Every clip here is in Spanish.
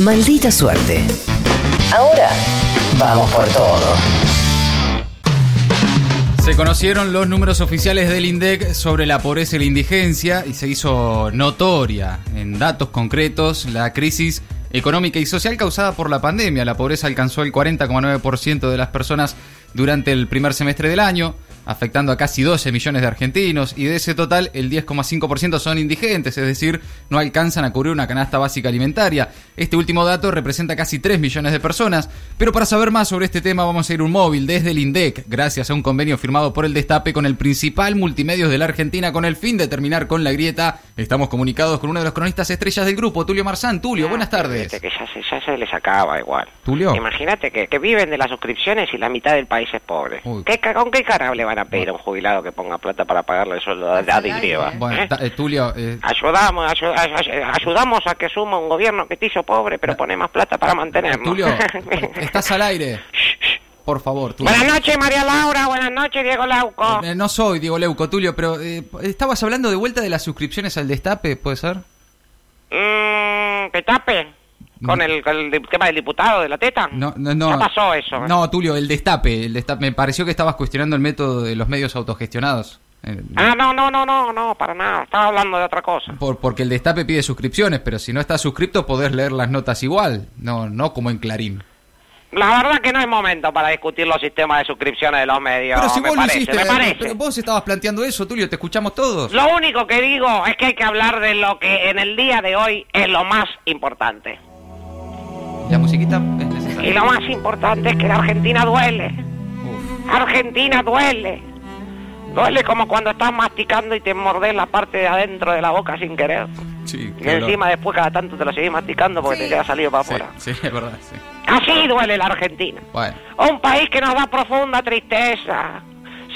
Maldita suerte. Ahora vamos por todo. Se conocieron los números oficiales del INDEC sobre la pobreza y la indigencia y se hizo notoria en datos concretos la crisis económica y social causada por la pandemia. La pobreza alcanzó el 40,9% de las personas durante el primer semestre del año afectando a casi 12 millones de argentinos y de ese total el 10,5% son indigentes, es decir, no alcanzan a cubrir una canasta básica alimentaria. Este último dato representa casi 3 millones de personas, pero para saber más sobre este tema vamos a ir un móvil desde el INDEC, gracias a un convenio firmado por el Destape con el principal multimedios de la Argentina con el fin de terminar con la grieta. Estamos comunicados con uno de los cronistas estrellas del grupo, Tulio Marzán. Tulio, buenas tardes. Que ya se, ya se les acaba igual. Tulio. Imagínate que, que viven de las suscripciones y la mitad del país es pobre. ¿Qué, ¿Con qué cara le van a pedir a un jubilado que ponga plata para pagarle el sueldo de Adi Grieva? Bueno, ¿eh? ta- eh, Tulio, eh, Ayudamos, ayu- ay- ay- ayudamos a que suma un gobierno que te hizo pobre, pero pone más plata para mantenernos. Tulio, estás al aire. Por favor, Tulio. Buenas noches, María Laura. Buenas noches, Diego Lauco. Eh, no soy Diego Leuco, Tulio, pero eh, estabas hablando de vuelta de las suscripciones al Destape, ¿puede ser? Mm, que tape con el, con el tema del diputado de la teta. No, no, no. Ya pasó eso. ¿eh? No, Tulio, el Destape, el Destape. Me pareció que estabas cuestionando el método de los medios autogestionados. Eh, Ah, no, no, no, no, no, para nada. Estaba hablando de otra cosa. por, porque el Destape pide suscripciones, pero si no estás suscripto podés leer las notas igual, no, no como en Clarín. La verdad que no es momento para discutir los sistemas de suscripciones de los medios. pero si me vos parece, lo hiciste, me parece. pero vos estabas planteando eso, Tulio, te escuchamos todos. Lo único que digo es que hay que hablar de lo que en el día de hoy es lo más importante. La musiquita es necesaria. Y lo más importante es que la Argentina duele. Uf, Argentina duele. Duele como cuando estás masticando y te mordés la parte de adentro de la boca sin querer. sí, Y encima después cada tanto te lo seguís masticando porque te queda salido para Sí, afuera. sí, es verdad, sí. Así duele la Argentina. Bueno, Un país que nos da profunda tristeza.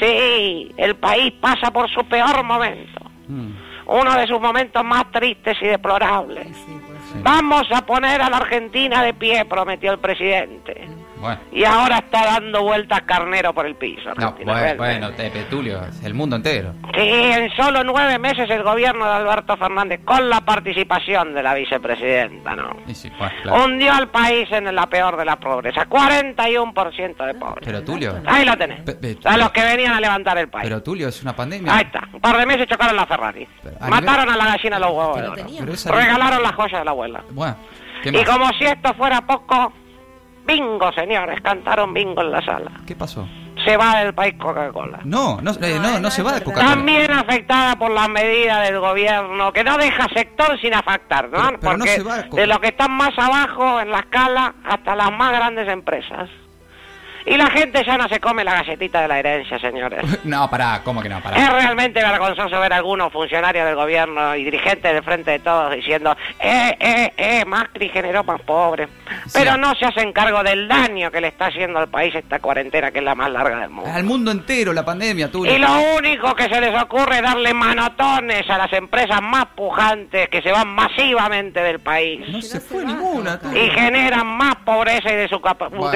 Sí, el país pasa por su peor momento. mm, Uno de sus momentos más tristes y deplorables. sí. Vamos a poner a la Argentina de pie, prometió el presidente. Bueno. Y ahora está dando vueltas carnero por el piso. No, bueno, bueno, Tepe, Tulio, el mundo entero. Sí, en solo nueve meses el gobierno de Alberto Fernández, con la participación de la vicepresidenta, ¿no? Y sí, bueno, claro. Hundió al país en la peor de la pobreza. 41% de pobres. Pero Tulio, Ahí lo tenés. Pe- pe- A los que venían a levantar el país. pero Tulio es una pandemia. Ahí está. Un par de meses chocaron la Ferrari. Pero a Mataron a la gallina de los huevos Pero Pero esa- Regalaron las joyas de la abuela. Bueno, ¿qué Y como si esto fuera poco, bingo, señores. Cantaron bingo en la sala. ¿Qué pasó? Se va del país Coca-Cola. No, no, eh, no, no se va de Coca-Cola. También afectada por las medidas del gobierno, que no deja sector sin afectar, ¿no? Pero- pero no Porque se va con- de los que están más abajo en la escala hasta las más grandes empresas. Y la gente ya no se come la galletita de la herencia, señores. No, pará, ¿cómo que no? Es Pará. realmente vergonzoso ver a algunos funcionarios del gobierno y dirigentes del frente de todos diciendo, eh, eh, eh, Macri generó más pobres. Pero Sí. no se hacen cargo del daño que le está haciendo al país esta cuarentena, que es la más larga del mundo. Al mundo entero la pandemia, Tulio. Y lo único que se les ocurre es darle manotones a las empresas más pujantes que se van masivamente del país. No se fue ninguna, Tulio. Y generan más pobreza y desocupa- Bueno,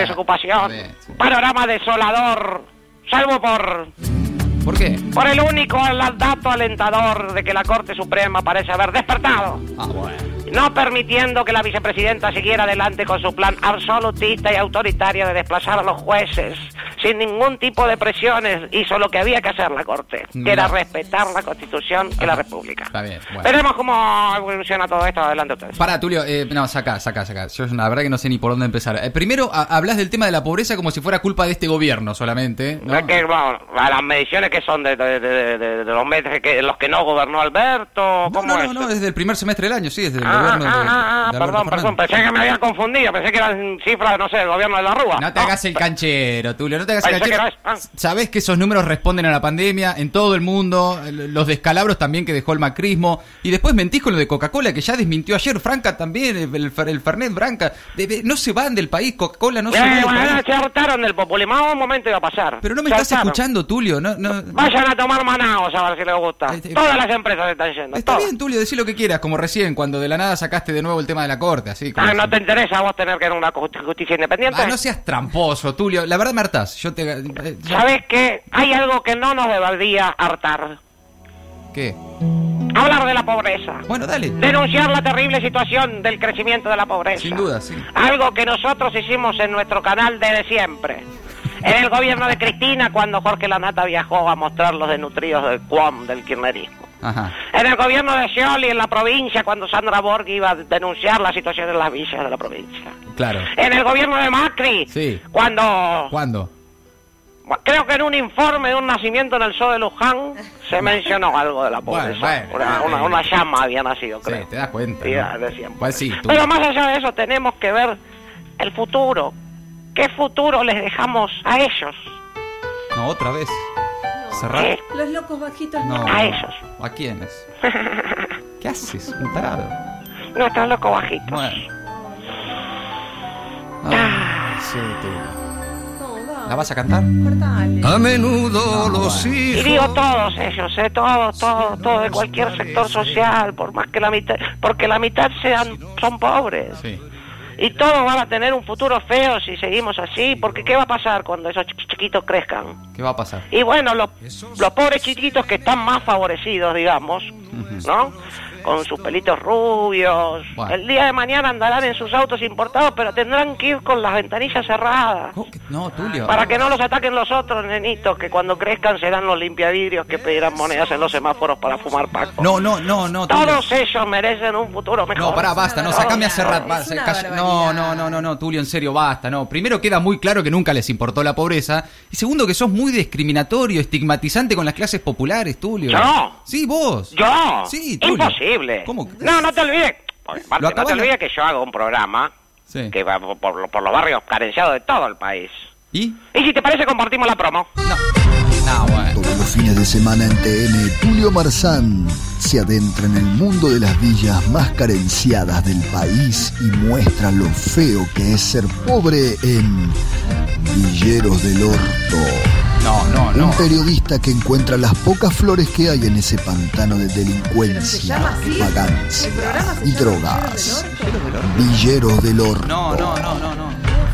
Panorama desolador. Salvo por ¿Por qué? por el único dato alentador de que la Corte Suprema parece haber despertado, Ah, bueno. No permitiendo que la vicepresidenta siguiera adelante con su plan absolutista y autoritario de desplazar a los jueces sin ningún tipo de presiones, hizo lo que había que hacer la Corte, que era respetar la Constitución y la. República. Está bien, bueno. Veremos cómo evoluciona todo esto. Adelante ustedes. Pará, Tulio, eh, no, saca, saca, saca. Yo la verdad que no sé ni por dónde empezar. Eh, primero, a- hablas del tema de la pobreza como si fuera culpa de este gobierno solamente. ¿no? Es que, bueno, a las mediciones que son de, de- de- de- de los meses que los que no gobernó Alberto, No, ¿cómo no, es? no, desde el primer semestre del año, sí, desde el gobierno de, ah, ah, ah, de perdón, perdón, pensé que me había confundido, pensé que eran cifras, no sé, del gobierno de la Rúa. No te hagas el canchero, Tulio, no te hagas el canchero. Sabés que esos números responden a la pandemia en todo el mundo, los descalabros también que dejó el macrismo, y después mentís con lo de Coca-Cola que ya desmintió ayer, Franca también, el, el, Fer- el Fernet Branca, De- de- no se van del país, Coca-Cola no se Eh, del bueno, país. se hartaron del populismo, un momento iba a pasar. Pero no me estás escuchando, Tulio, no, no... Vayan a tomar Manaos a ver si les gusta. Este- Todas las empresas están yendo. Está bien, Tulio, decí lo que quieras, como recién, cuando de la nada sacaste de nuevo el tema de la corte, así. Ah, ¿no te interesa vos tener que ir a una justi- justicia independiente? Ah, no seas tramposo, Tulio. La verdad me hartás. Yo te... eh, ¿Sabés qué? Hay algo que no nos debería hartar. ¿Qué? Hablar de la pobreza. Bueno, dale. Denunciar la terrible situación del crecimiento de la pobreza. Sin duda, sí. Algo que nosotros hicimos en nuestro canal desde siempre. En el gobierno de Cristina, cuando Jorge Lanata viajó a mostrar los desnutridos del Cuom, del kirchnerismo. Ajá. En el gobierno de Scioli, en la provincia, cuando Sandra Borg iba a denunciar la situación en las villas de la provincia. Claro. En el gobierno de Macri, Sí. cuando ¿Cuándo? creo que en un informe de un nacimiento en el zoo de Luján se mencionó algo de la pobreza. bueno, una, bueno. una- una llama había nacido, Sí, creo. te das cuenta. Sí, ¿no? de siempre. Pues sí, tú. Pero más allá de eso tenemos que ver el futuro. ¿Qué futuro les dejamos a ellos? No, otra vez. Cerrar. ¿Qué? Los locos bajitos No. A ellos. ¿A quiénes? ¿Qué haces? Un tarado. Nuestros locos bajitos. Bueno. Ah, sí, tú. No, ¿La vas a cantar? Cortale. A menudo los Y hijos. digo todos ellos, ¿eh? todos, todos, todos de cualquier sector social, por más que la mitad, porque la mitad sean, son pobres. Sí. Y todos van a tener un futuro feo si seguimos así, porque ¿qué va a pasar cuando esos ch- chiquitos crezcan? ¿Qué va a pasar? Y bueno, los, los pobres chiquitos que están más favorecidos, digamos, ¿no? Con sus pelitos rubios. Bueno. El día de mañana andarán en sus autos importados, pero tendrán que ir con las ventanillas cerradas. ¿Cómo que- No, Tulio. Para que no los ataquen los otros nenitos, que cuando crezcan serán los limpiavidrios que pedirán monedas en los semáforos para fumar paco. No, no, no, no, Tulio. Todos ellos merecen un futuro mejor. No, pará, basta, no, sacame a cerrar. No, no, no, no, no, Tulio, en serio, basta, no. Primero queda muy claro que nunca les importó la pobreza. Y segundo que sos muy discriminatorio, estigmatizante con las clases populares, Tulio. ¿Yo? Sí, vos. ¿Yo? Sí, Tulio. Imposible. ¿Cómo que- No, no te olvides. No te de- olvides que yo hago un programa Sí. que va por, por- por los barrios carenciados de todo el país. ¿Y? Y si te parece, compartimos la promo. No. No, bueno. Todos los fines de semana en TN, Tulio Marzán se adentra en el mundo de las villas más carenciadas del país y muestra lo feo que es ser pobre en Villeros del Orto. No, no, no. Un periodista que encuentra las pocas flores que hay en ese pantano de delincuencia, vagancia y drogas. Villeros del Orto. No, no, no, no, no.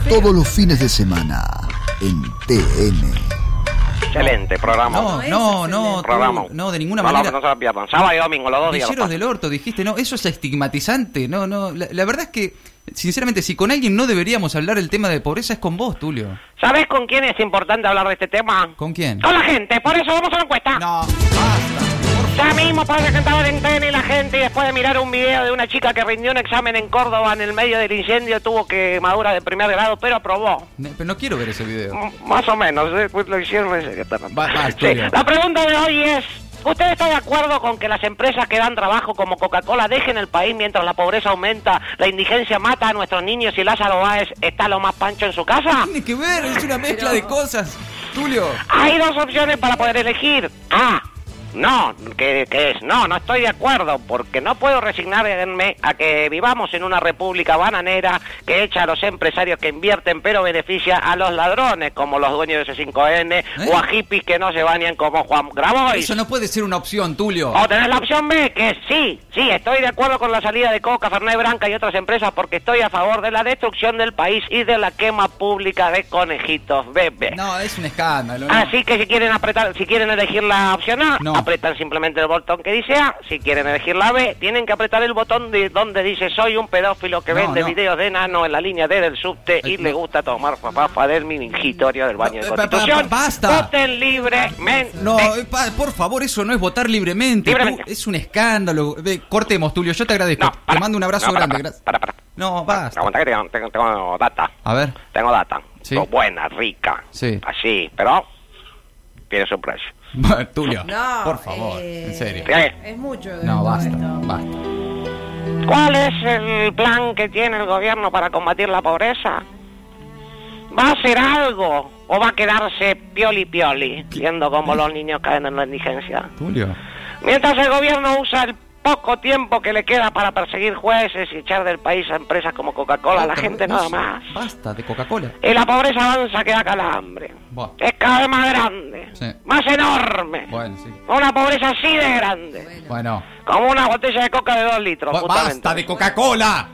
Todos los fines de semana en TN. Excelente programa. No, no, no, programa. No, de ninguna no, manera. No, no se la pierdan. Sábado y domingo, los dos días. Villeros del orto, dijiste, no, eso es estigmatizante, no, no, la, la verdad es que, sinceramente, si con alguien no deberíamos hablar el tema de pobreza es con vos, Tulio. ¿Sabes con quién es importante hablar de este tema? ¿Con quién? Con la gente. Por eso vamos a la encuesta. No, basta. Ya mismo parece que estaba en TN y la gente, y después de mirar un video de una chica que rindió un examen en Córdoba en el medio del incendio, tuvo quemadura de primer grado, pero aprobó. Pero no quiero ver ese video. M- Más o menos, ¿eh? Pues lo hicieron ese que está- Va- va, Sí. La pregunta de hoy es, ¿usted está de acuerdo con que las empresas que dan trabajo como Coca-Cola dejen el país mientras la pobreza aumenta, la indigencia mata a nuestros niños y Lázaro Báez está lo más pancho en su casa? Tiene que ver, es una mezcla de cosas. Tulio. Hay dos opciones para poder elegir. A. No, ¿qué, qué es? No, no estoy de acuerdo, porque no puedo resignarme a que vivamos en una república bananera que echa a los empresarios que invierten pero beneficia a los ladrones, como los dueños de C5N, o a hippies que no se bañan como Juan Grabois. Eso no puede ser una opción, Tulio. O tenés la opción B, que es sí, sí, estoy de acuerdo con la salida de Coca, Fernet Branca y otras empresas porque estoy a favor de la destrucción del país y de la quema pública de conejitos bebé. No, es un escándalo. ¿no? Así que si quieren apretar, si quieren elegir la opción A, No. Apretan simplemente el botón que dice A. Si quieren elegir la B, tienen que apretar el botón de donde dice soy un pedófilo que No, vende no. videos de enano en la línea D del subte y Eh, le gusta tomar papá del mingitorio del baño de pa- Constitución. basta. Voten libremente. No, eh, por favor, eso no es votar libremente. Libremente. Tú- es un escándalo. Cortemos, Tulio, yo te agradezco. No, te mando un abrazo para, grande. para, gracias. para, para. No, basta. Aguanta que tengo, tengo- tengo data. A ver. Tengo data. Sí. Buena, rica. Sí. Así, pero tiene su precio. Tulio, No, por favor, eh, en serio. ¿Qué? Es mucho. de No, basta, esto. basta. ¿Cuál es el plan que tiene el gobierno para combatir la pobreza? ¿Va a hacer algo o va a quedarse pioli pioli, viendo cómo los niños caen en la indigencia? Tulio. Mientras el gobierno usa el poco tiempo que le queda para perseguir jueces y echar del país a empresas como Coca-Cola, la gente nada más. Basta de Coca-Cola. Y la pobreza avanza que da calambre. Buah. Es cada vez más grande, Sí. más enorme. Bueno, sí. Una pobreza así de grande. Bueno. Como una botella de coca de dos litros, Bu- justamente. ¡Basta de Coca-Cola!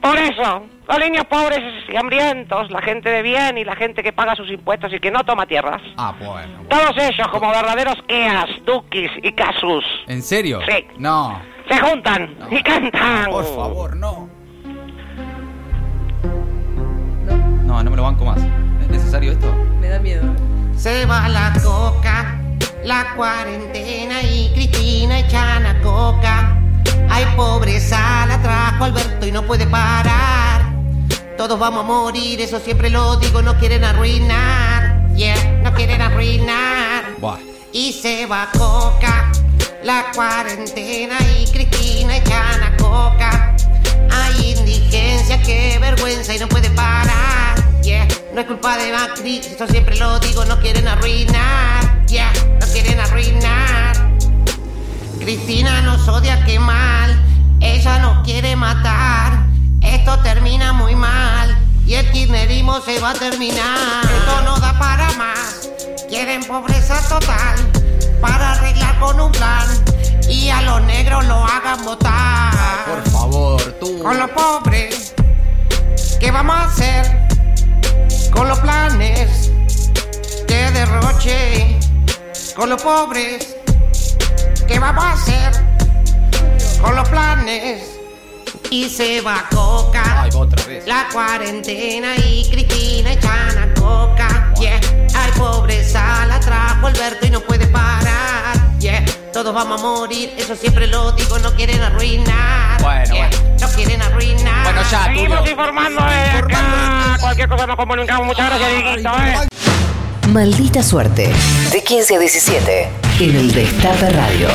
Por eso, los niños pobres y hambrientos, la gente de bien y la gente que paga sus impuestos y que no toma tierras. Ah, bueno. bueno. Todos ellos, como verdaderos Eas, Dukis y Casus, ¿En serio? Sí. No. se juntan y cantan. Por favor, no. No, no me lo banco más. ¿Es necesario esto? Me da miedo. Se va la coca, la cuarentena y Cristina echan a coca. Hay pobreza, la trajo Alberto y no puede parar. Todos vamos a morir, eso siempre lo digo, no quieren arruinar. Yeah, no quieren arruinar. Buah. Y se va coca, la cuarentena y Cristina echan a coca. Hay indigencia, qué vergüenza y no puede parar. Yeah, no es culpa de Macri, eso siempre lo digo, no quieren arruinar. Yeah, no quieren arruinar. Cristina nos odia, qué mal. Ella nos quiere matar. Esto termina muy mal. Y el kirchnerismo se va a terminar. Esto no da para más. Quieren pobreza total. Para arreglar con un plan. Y a los negros lo hagan votar. Por favor, tú. Con los pobres, ¿qué vamos a hacer? Con los planes de derroche. Con los pobres, ¿qué vamos a hacer? Con los planes. Y se va Coca. Ay, otra vez. La cuarentena y Cristina echan a coca. Yeah, hay pobreza, la trajo todos vamos a morir, eso siempre lo digo, no quieren arruinar. Bueno, Yeah, bueno. No quieren arruinar. Bueno, ya, Seguimos informando de acá. Cualquier cosa nos comunicamos. Muchas gracias, Dieguito, eh. Maldita suerte. De 15 a 17. En el Destape Radio.